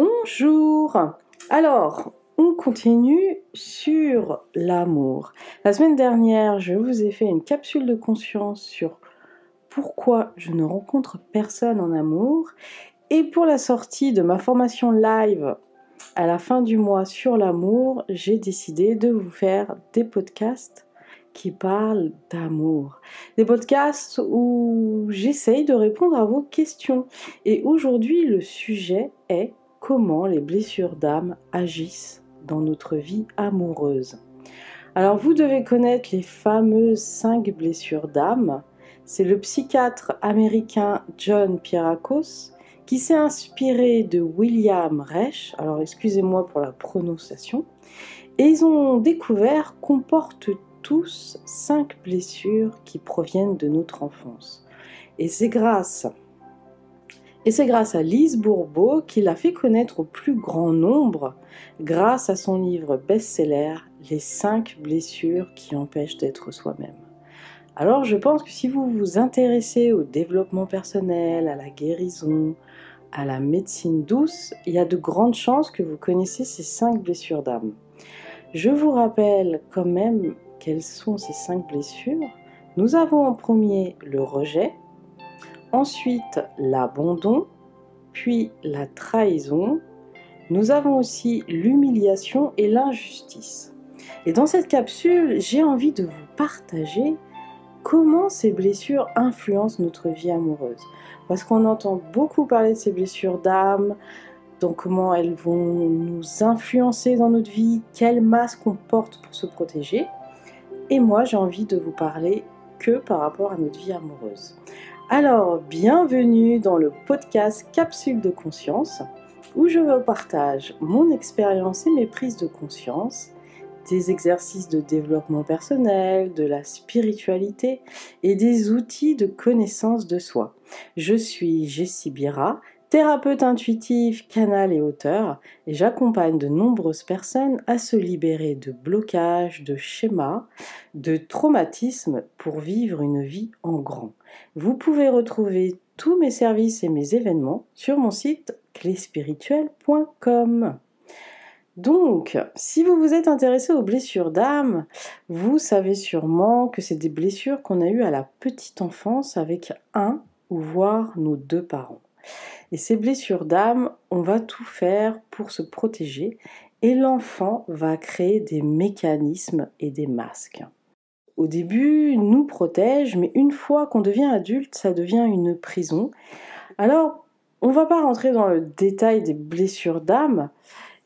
Bonjour Alors, on continue sur l'amour. La semaine dernière, je vous ai fait une capsule de conscience sur pourquoi je ne rencontre personne en amour. Et pour la sortie de ma formation live à la fin du mois sur l'amour, j'ai décidé de vous faire des podcasts qui parlent d'amour. Des podcasts où j'essaye de répondre à vos questions. Et aujourd'hui, le sujet est comment les blessures d'âme agissent dans notre vie amoureuse. Alors vous devez connaître les fameuses cinq blessures d'âme. C'est le psychiatre américain John Pierakos qui s'est inspiré de William Reich, alors excusez-moi pour la prononciation, et ils ont découvert qu'on porte tous cinq blessures qui proviennent de notre enfance. Et c'est grâce et c'est grâce à Lise Bourbeau qu'il a fait connaître au plus grand nombre, grâce à son livre best-seller Les 5 blessures qui empêchent d'être soi-même. Alors je pense que si vous vous intéressez au développement personnel, à la guérison, à la médecine douce, il y a de grandes chances que vous connaissez ces 5 blessures d'âme. Je vous rappelle quand même quelles sont ces 5 blessures. Nous avons en premier le rejet, ensuite l'abandon, puis la trahison. Nous avons aussi l'humiliation et l'injustice. Et dans cette capsule, j'ai envie de vous partager comment ces blessures influencent notre vie amoureuse. Parce qu'on entend beaucoup parler de ces blessures d'âme, donc comment elles vont nous influencer dans notre vie, quel masque on porte pour se protéger. Et moi, j'ai envie de vous parler que par rapport à notre vie amoureuse. Alors, bienvenue dans le podcast Capsule de conscience, où je vous partage mon expérience et mes prises de conscience, des exercices de développement personnel, de la spiritualité et des outils de connaissance de soi. Je suis Jessie Bira, thérapeute intuitive, canal et auteur, et j'accompagne de nombreuses personnes à se libérer de blocages, de schémas, de traumatismes pour vivre une vie en grand. Vous pouvez retrouver tous mes services et mes événements sur mon site cléspirituel.com. Donc, si vous vous êtes intéressé aux blessures d'âme, vous savez sûrement que c'est des blessures qu'on a eues à la petite enfance avec un ou voire nos deux parents. Et ces blessures d'âme, on va tout faire pour se protéger et l'enfant va créer des mécanismes et des masques. Au début, nous protège, mais une fois qu'on devient adulte, ça devient une prison. Alors, on va pas rentrer dans le détail des blessures d'âme.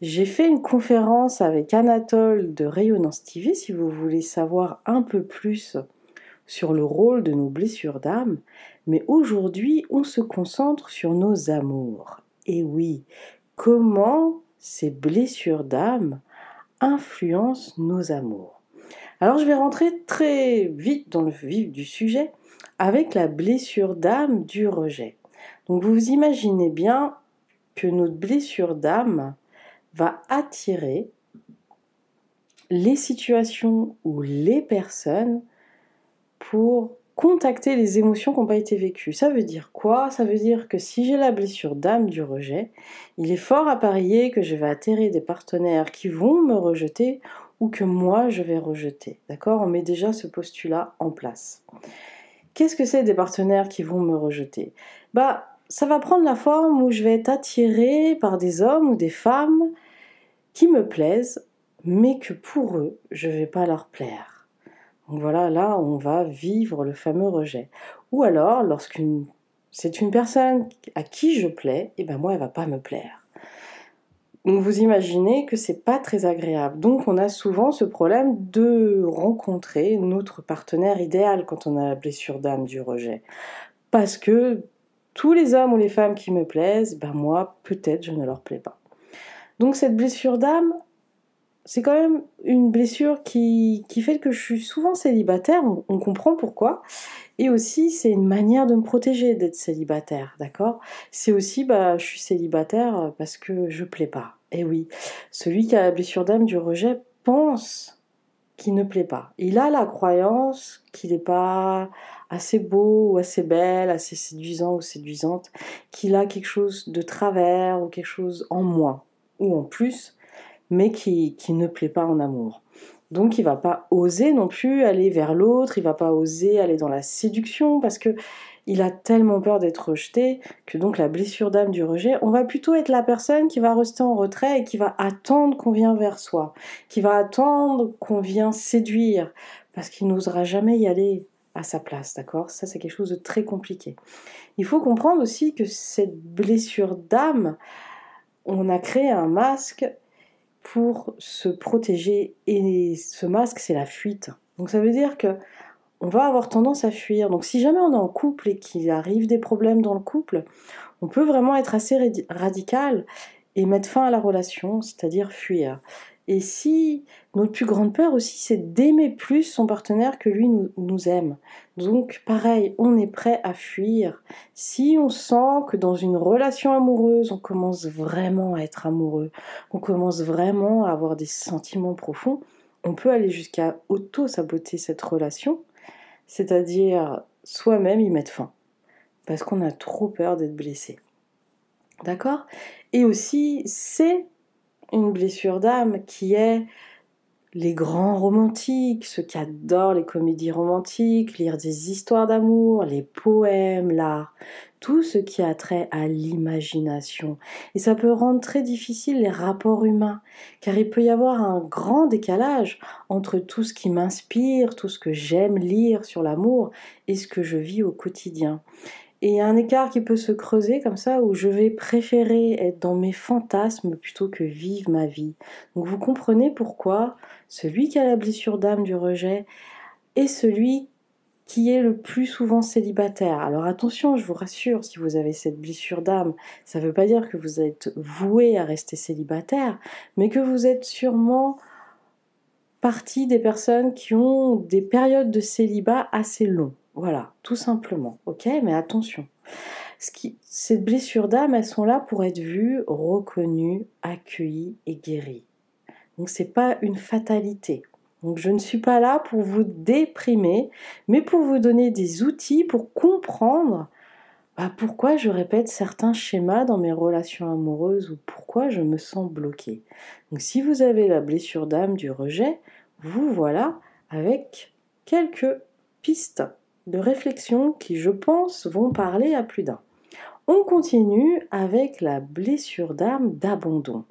J'ai fait une conférence avec Anatole de Rayonnance TV si vous voulez savoir un peu plus sur le rôle de nos blessures d'âme, mais aujourd'hui on se concentre sur nos amours. Et oui, comment ces blessures d'âme influencent nos amours. Alors je vais rentrer très vite dans le vif du sujet avec la blessure d'âme du rejet. Donc vous imaginez bien que notre blessure d'âme va attirer les situations ou les personnes pour contacter les émotions qui n'ont pas été vécues. Ça veut dire quoi? Ça veut dire que si j'ai la blessure d'âme du rejet, il est fort à parier que je vais atterrir des partenaires qui vont me rejeter ou que moi je vais rejeter. D'accord? On met déjà ce postulat en place. Qu'est-ce que c'est des partenaires qui vont me rejeter? Bah, ça va prendre la forme où je vais être attirée par des hommes ou des femmes qui me plaisent, mais que pour eux, je ne vais pas leur plaire. Donc voilà, là, on va vivre le fameux rejet. Ou alors, lorsqu'une c'est une personne à qui je plais, et eh ben moi, elle va pas me plaire. Donc vous imaginez que c'est pas très agréable. Donc on a souvent ce problème de rencontrer notre partenaire idéal quand on a la blessure d'âme du rejet. Parce que tous les hommes ou les femmes qui me plaisent, ben moi, peut-être je ne leur plais pas. Donc cette blessure d'âme, c'est quand même une blessure qui, fait que je suis souvent célibataire, on, comprend pourquoi. Et aussi, c'est une manière de me protéger d'être célibataire, d'accord? C'est aussi, bah, je suis célibataire parce que je plais pas. Et eh oui, celui qui a la blessure d'âme du rejet pense qu'il ne plaît pas. Il a la croyance qu'il n'est pas assez beau ou assez belle, assez séduisant ou séduisante, qu'il a quelque chose de travers ou quelque chose en moins ou en plus, mais qui, qui ne plaît pas en amour. Donc il va pas oser non plus aller vers l'autre, il va pas oser aller dans la séduction parce que il a tellement peur d'être rejeté que donc la blessure d'âme du rejet, on va plutôt être la personne qui va rester en retrait et qui va attendre qu'on vienne vers soi, qui va attendre qu'on vienne séduire, parce qu'il n'osera jamais y aller à sa place, d'accord? Ça, c'est quelque chose de très compliqué. Il faut comprendre aussi que cette blessure d'âme, on a créé un masque pour se protéger et ce masque, c'est la fuite. Donc ça veut dire que on va avoir tendance à fuir. Donc si jamais on est en couple et qu'il arrive des problèmes dans le couple, on peut vraiment être assez radical et mettre fin à la relation, c'est-à-dire fuir. Et si notre plus grande peur aussi, c'est d'aimer plus son partenaire que lui nous, aime. Donc pareil, on est prêt à fuir. Si on sent que dans une relation amoureuse, on commence vraiment à être amoureux, on commence vraiment à avoir des sentiments profonds, on peut aller jusqu'à auto-saboter cette relation c'est-à-dire soi-même y mettre fin, parce qu'on a trop peur d'être blessé. D'accord? Et aussi, c'est une blessure d'âme qui est les grands romantiques, ceux qui adorent les comédies romantiques, lire des histoires d'amour, les poèmes, l'art, tout ce qui a trait à l'imagination. Et ça peut rendre très difficile les rapports humains, car il peut y avoir un grand décalage entre tout ce qui m'inspire, tout ce que j'aime lire sur l'amour, et ce que je vis au quotidien. Et il y a un écart qui peut se creuser comme ça où je vais préférer être dans mes fantasmes plutôt que vivre ma vie. Donc vous comprenez pourquoi celui qui a la blessure d'âme du rejet est celui qui est le plus souvent célibataire. Alors attention, je vous rassure, si vous avez cette blessure d'âme, ça ne veut pas dire que vous êtes voué à rester célibataire, mais que vous êtes sûrement partie des personnes qui ont des périodes de célibat assez longues. Voilà, tout simplement. Ok, mais attention. Ce qui, ces blessures d'âme, elles sont là pour être vues, reconnues, accueillies et guéries. Donc c'est pas une fatalité. Donc je ne suis pas là pour vous déprimer, mais pour vous donner des outils pour comprendre bah, pourquoi je répète certains schémas dans mes relations amoureuses ou pourquoi je me sens bloquée. Donc si vous avez la blessure d'âme du rejet, vous voilà avec quelques pistes de réflexion qui, je pense, vont parler à plus d'un. On continue avec la blessure d'âme d'abandon.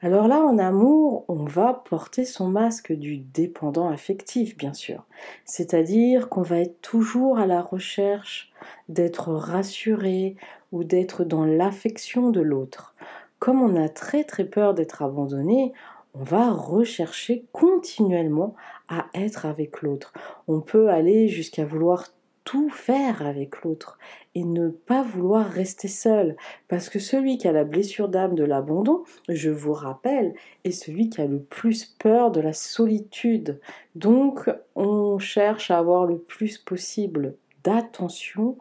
Alors là, en amour, on va porter son masque du dépendant affectif, bien sûr. C'est-à-dire qu'on va être toujours à la recherche d'être rassuré ou d'être dans l'affection de l'autre. Comme on a très très peur d'être abandonné, on va rechercher continuellement à être avec l'autre. On peut aller jusqu'à vouloir tout faire avec l'autre et ne pas vouloir rester seul. Parce que celui qui a la blessure d'âme de l'abandon, je vous rappelle, est celui qui a le plus peur de la solitude. Donc on cherche à avoir le plus possible d'attention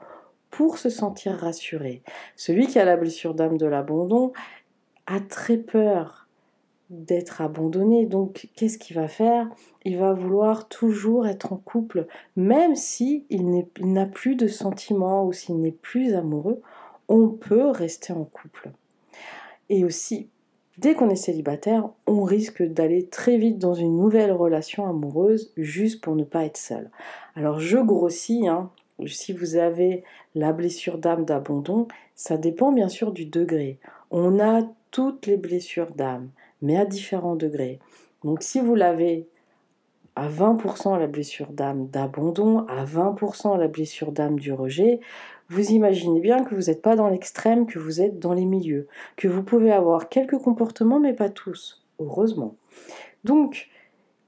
pour se sentir rassuré. Celui qui a la blessure d'âme de l'abandon a très peur d'être abandonné. Donc, qu'est-ce qu'il va faire? Il va vouloir toujours être en couple, même si il n'a plus de sentiments ou s'il n'est plus amoureux, on peut rester en couple. Et aussi, dès qu'on est célibataire, on risque d'aller très vite dans une nouvelle relation amoureuse juste pour ne pas être seul. Alors, je grossis, hein, si vous avez la blessure d'âme d'abandon, ça dépend bien sûr du degré. On a toutes les blessures d'âme mais à différents degrés. Donc si vous l'avez à 20% la blessure d'âme d'abandon, à 20% la blessure d'âme du rejet, vous imaginez bien que vous n'êtes pas dans l'extrême, que vous êtes dans les milieux, que vous pouvez avoir quelques comportements, mais pas tous, heureusement. Donc,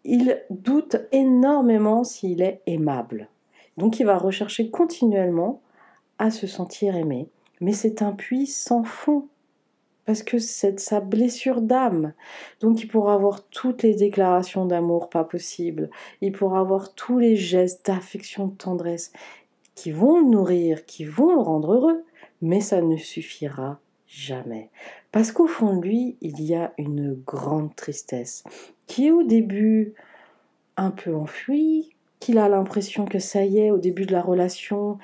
il doute énormément s'il est aimable. Donc, il va rechercher continuellement à se sentir aimé. Mais c'est un puits sans fond parce que c'est sa blessure d'âme. Donc il pourra avoir toutes les déclarations d'amour pas possibles, il pourra avoir tous les gestes d'affection, de tendresse qui vont le nourrir, qui vont le rendre heureux, mais ça ne suffira jamais. Parce qu'au fond de lui, il y a une grande tristesse qui est au début un peu enfouie, qu'il a l'impression que ça y est, au début de la relation,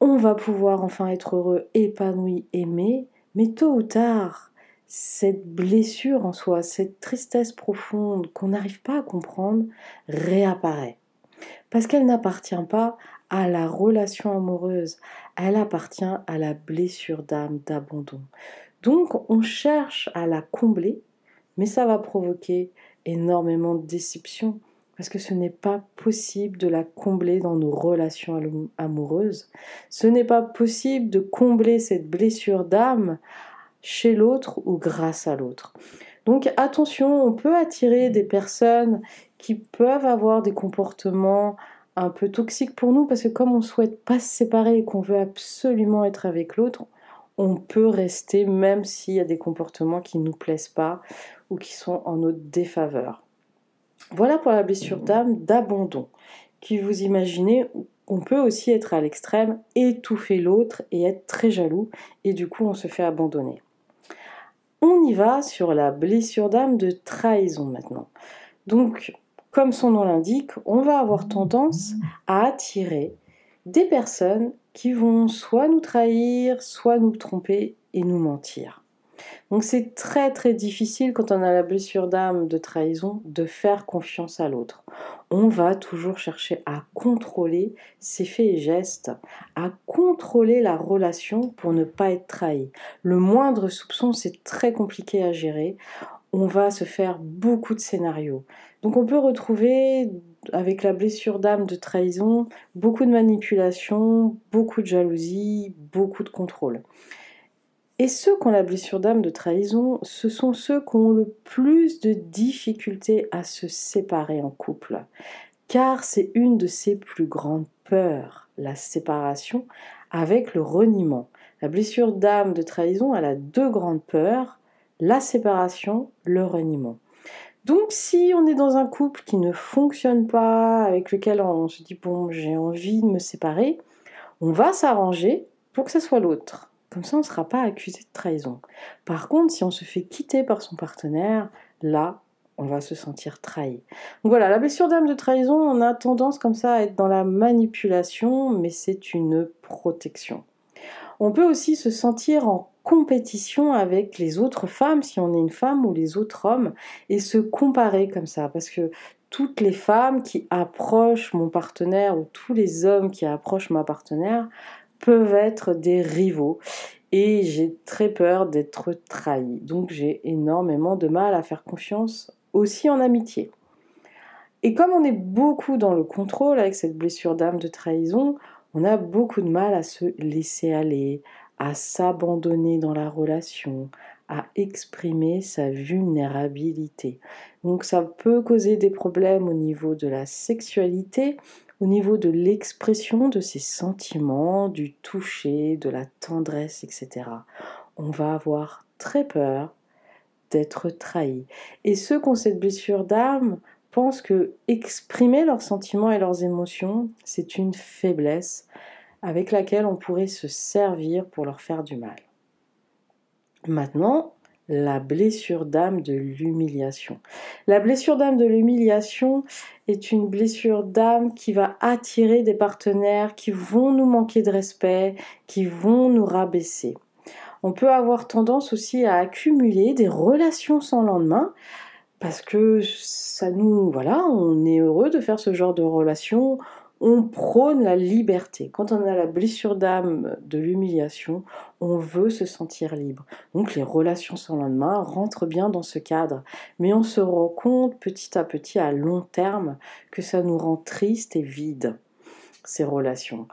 on va pouvoir enfin être heureux, épanoui, aimé, mais tôt ou tard, cette blessure en soi, cette tristesse profonde qu'on n'arrive pas à comprendre, réapparaît. Parce qu'elle n'appartient pas à la relation amoureuse, elle appartient à la blessure d'âme, d'abandon. Donc on cherche à la combler, mais ça va provoquer énormément de déception, parce que ce n'est pas possible de la combler dans nos relations amoureuses. Ce n'est pas possible de combler cette blessure d'âme chez l'autre ou grâce à l'autre. Donc attention, on peut attirer des personnes qui peuvent avoir des comportements un peu toxiques pour nous parce que comme on souhaite pas se séparer et qu'on veut absolument être avec l'autre, on peut rester même s'il y a des comportements qui ne nous plaisent pas ou qui sont en notre défaveur. Voilà pour la blessure d'âme d'abandon, qui vous imaginez, on peut aussi être à l'extrême, étouffer l'autre et être très jaloux, et du coup on se fait abandonner. On y va sur la blessure d'âme de trahison maintenant. Donc, comme son nom l'indique, on va avoir tendance à attirer des personnes qui vont soit nous trahir, soit nous tromper et nous mentir. Donc c'est très très difficile quand on a la blessure d'âme de trahison de faire confiance à l'autre. On va toujours chercher à contrôler ses faits et gestes, à contrôler la relation pour ne pas être trahi. Le moindre soupçon, c'est très compliqué à gérer. On va se faire beaucoup de scénarios. Donc on peut retrouver avec la blessure d'âme de trahison beaucoup de manipulation, beaucoup de jalousie, beaucoup de contrôle. Et ceux qui ont la blessure d'âme de trahison, ce sont ceux qui ont le plus de difficultés à se séparer en couple. Car c'est une de ses plus grandes peurs, la séparation avec le reniement. La blessure d'âme de trahison, elle a deux grandes peurs, la séparation, le reniement. Donc si on est dans un couple qui ne fonctionne pas, avec lequel on se dit bon j'ai envie de me séparer, on va s'arranger pour que ce soit l'autre. Comme ça, on ne sera pas accusé de trahison. Par contre, si on se fait quitter par son partenaire, là, on va se sentir trahi. Donc voilà, la blessure d'âme de trahison, on a tendance comme ça à être dans la manipulation, mais c'est une protection. On peut aussi se sentir en compétition avec les autres femmes, si on est une femme, ou les autres hommes, et se comparer comme ça, parce que toutes les femmes qui approchent mon partenaire, ou tous les hommes qui approchent ma partenaire, peuvent être des rivaux et j'ai très peur d'être trahi. Donc j'ai énormément de mal à faire confiance aussi en amitié. Et comme on est beaucoup dans le contrôle avec cette blessure d'âme de trahison, on a beaucoup de mal à se laisser aller, à s'abandonner dans la relation, à exprimer sa vulnérabilité. Donc ça peut causer des problèmes au niveau de la sexualité, au niveau de l'expression de ses sentiments, du toucher, de la tendresse, etc. On va avoir très peur d'être trahi. Et ceux qui ont cette blessure d'âme pensent que exprimer leurs sentiments et leurs émotions, c'est une faiblesse avec laquelle on pourrait se servir pour leur faire du mal. Maintenant, la blessure d'âme de l'humiliation. La blessure d'âme de l'humiliation est une blessure d'âme qui va attirer des partenaires qui vont nous manquer de respect, qui vont nous rabaisser. On peut avoir tendance aussi à accumuler des relations sans lendemain parce que ça nous voilà, on est heureux de faire ce genre de relations, on prône la liberté. Quand on a la blessure d'âme de l'humiliation, on veut se sentir libre. Donc les relations sans lendemain rentrent bien dans ce cadre. Mais on se rend compte petit à petit, à long terme, que ça nous rend triste et vide, ces relations.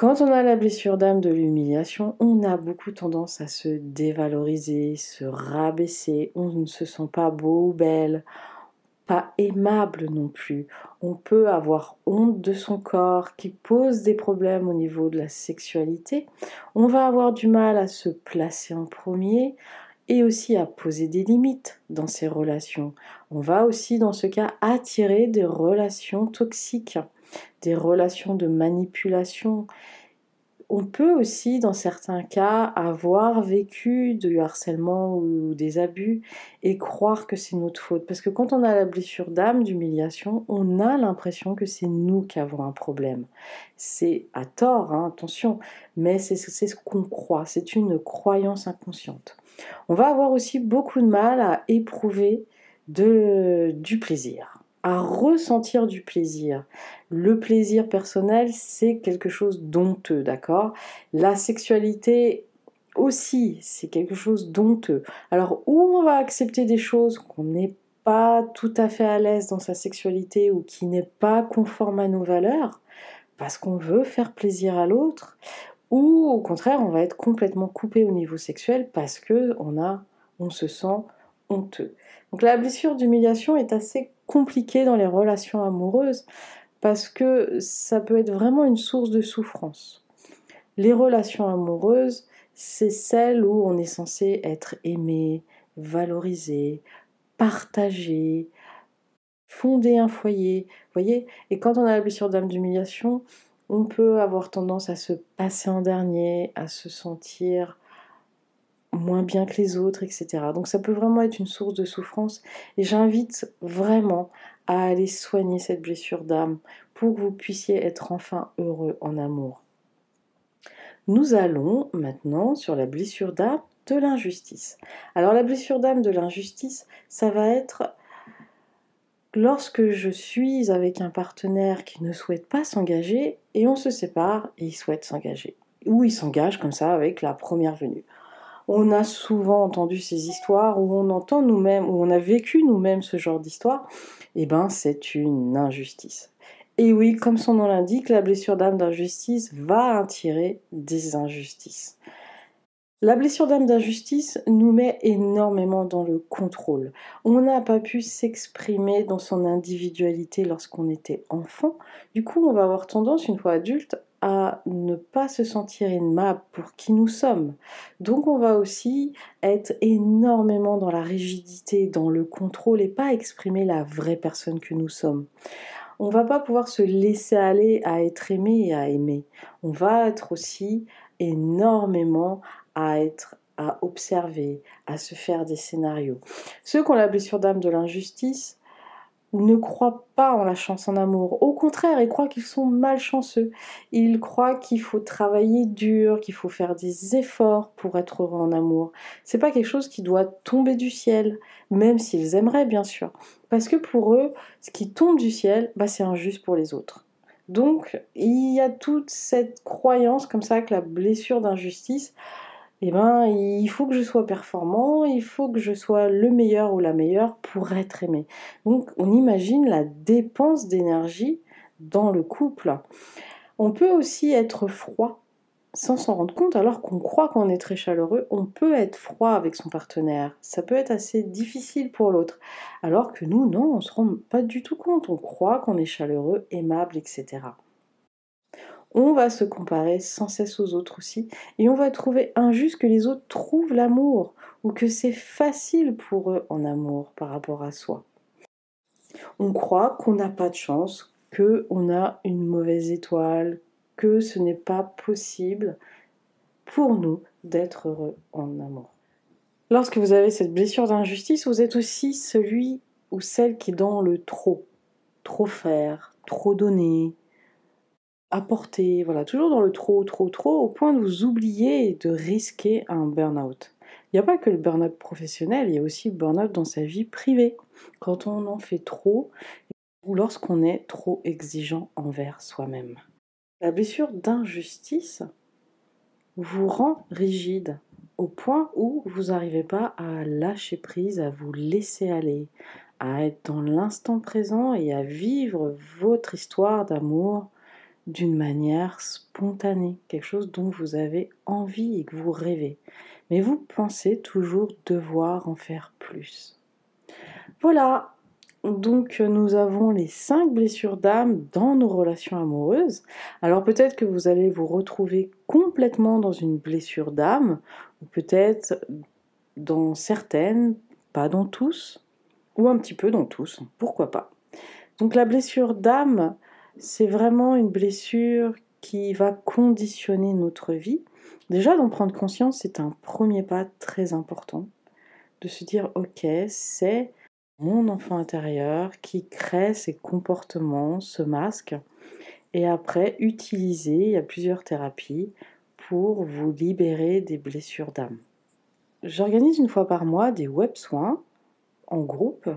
Quand on a la blessure d'âme de l'humiliation, on a beaucoup tendance à se dévaloriser, se rabaisser, on ne se sent pas beau ou belle, aimable non plus. On peut avoir honte de son corps qui pose des problèmes au niveau de la sexualité. On va avoir du mal à se placer en premier et aussi à poser des limites dans ces relations. On va aussi dans ce cas attirer des relations toxiques, des relations de manipulation. On peut aussi, dans certains cas, avoir vécu du harcèlement ou des abus et croire que c'est notre faute. Parce que quand on a la blessure d'âme, d'humiliation, on a l'impression que c'est nous qui avons un problème. C'est à tort, hein, attention, mais c'est ce qu'on croit. C'est une croyance inconsciente. On va avoir aussi beaucoup de mal à éprouver du plaisir à ressentir du plaisir. Le plaisir personnel, c'est quelque chose d'honteux, d'accord? La sexualité aussi, c'est quelque chose d'honteux. Alors, où on va accepter des choses qu'on n'est pas tout à fait à l'aise dans sa sexualité ou qui n'est pas conforme à nos valeurs, parce qu'on veut faire plaisir à l'autre, ou au contraire, on va être complètement coupé au niveau sexuel parce que on a, on se sent honteux. Donc la blessure d'humiliation est assez compliquée dans les relations amoureuses parce que ça peut être vraiment une source de souffrance. Les relations amoureuses, c'est celles où on est censé être aimé, valorisé, partagé, fonder un foyer. voyez Et quand on a la blessure d'âme d'humiliation, on peut avoir tendance à se passer en dernier, à se sentir moins bien que les autres, etc. Donc ça peut vraiment être une source de souffrance et j'invite vraiment à aller soigner cette blessure d'âme pour que vous puissiez être enfin heureux en amour. Nous allons maintenant sur la blessure d'âme de l'injustice. Alors la blessure d'âme de l'injustice, ça va être lorsque je suis avec un partenaire qui ne souhaite pas s'engager et on se sépare et il souhaite s'engager. Ou il s'engage comme ça avec la première venue on a souvent entendu ces histoires où on entend nous-mêmes, où on a vécu nous-mêmes ce genre d'histoire, eh ben c'est une injustice. Et oui, comme son nom l'indique, la blessure d'âme d'injustice va attirer des injustices. La blessure d'âme d'injustice nous met énormément dans le contrôle. On n'a pas pu s'exprimer dans son individualité lorsqu'on était enfant. Du coup, on va avoir tendance, une fois adulte, à ne pas se sentir aimable pour qui nous sommes. Donc on va aussi être énormément dans la rigidité, dans le contrôle et pas exprimer la vraie personne que nous sommes. On va pas pouvoir se laisser aller à être aimé et à aimer. On va être aussi énormément à être à observer, à se faire des scénarios. Ceux qui ont la blessure d'âme de l'injustice, ne croient pas en la chance en amour. Au contraire, ils croient qu'ils sont malchanceux. Ils croient qu'il faut travailler dur, qu'il faut faire des efforts pour être heureux en amour. C'est pas quelque chose qui doit tomber du ciel, même s'ils aimeraient bien sûr. Parce que pour eux, ce qui tombe du ciel, bah, c'est injuste pour les autres. Donc, il y a toute cette croyance comme ça que la blessure d'injustice, eh ben, il faut que je sois performant, il faut que je sois le meilleur ou la meilleure pour être aimé. Donc, on imagine la dépense d'énergie dans le couple. On peut aussi être froid sans s'en rendre compte, alors qu'on croit qu'on est très chaleureux, on peut être froid avec son partenaire. Ça peut être assez difficile pour l'autre. Alors que nous, non, on ne se rend pas du tout compte. On croit qu'on est chaleureux, aimable, etc on va se comparer sans cesse aux autres aussi, et on va trouver injuste que les autres trouvent l'amour, ou que c'est facile pour eux en amour par rapport à soi. On croit qu'on n'a pas de chance, qu'on a une mauvaise étoile, que ce n'est pas possible pour nous d'être heureux en amour. Lorsque vous avez cette blessure d'injustice, vous êtes aussi celui ou celle qui est dans le trop. Trop faire, trop donner, apporter, voilà, toujours dans le trop, trop, trop, au point de vous oublier et de risquer un burn-out. Il n'y a pas que le burn-out professionnel, il y a aussi le burn-out dans sa vie privée. Quand on en fait trop, ou lorsqu'on est trop exigeant envers soi-même. La blessure d'injustice vous rend rigide au point où vous n'arrivez pas à lâcher prise, à vous laisser aller, à être dans l'instant présent et à vivre votre histoire d'amour d'une manière spontanée, quelque chose dont vous avez envie et que vous rêvez. Mais vous pensez toujours devoir en faire plus. Voilà, donc nous avons les cinq blessures d'âme dans nos relations amoureuses. Alors peut-être que vous allez vous retrouver complètement dans une blessure d'âme, ou peut-être dans certaines, pas dans tous, ou un petit peu dans tous, pourquoi pas. Donc la blessure d'âme, c'est vraiment une blessure qui va conditionner notre vie. Déjà, d'en prendre conscience, c'est un premier pas très important. De se dire, ok, c'est mon enfant intérieur qui crée ces comportements, ce masque. Et après, utiliser, il y a plusieurs thérapies pour vous libérer des blessures d'âme. J'organise une fois par mois des web soins en groupe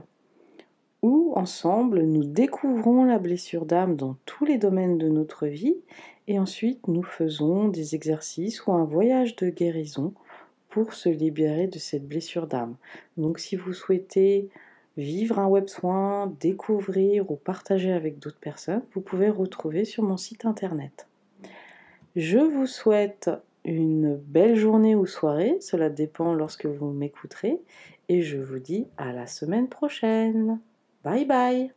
où ensemble nous découvrons la blessure d'âme dans tous les domaines de notre vie et ensuite nous faisons des exercices ou un voyage de guérison pour se libérer de cette blessure d'âme. Donc si vous souhaitez vivre un web soin, découvrir ou partager avec d'autres personnes, vous pouvez retrouver sur mon site internet. Je vous souhaite une belle journée ou soirée, cela dépend lorsque vous m'écouterez, et je vous dis à la semaine prochaine. Bye bye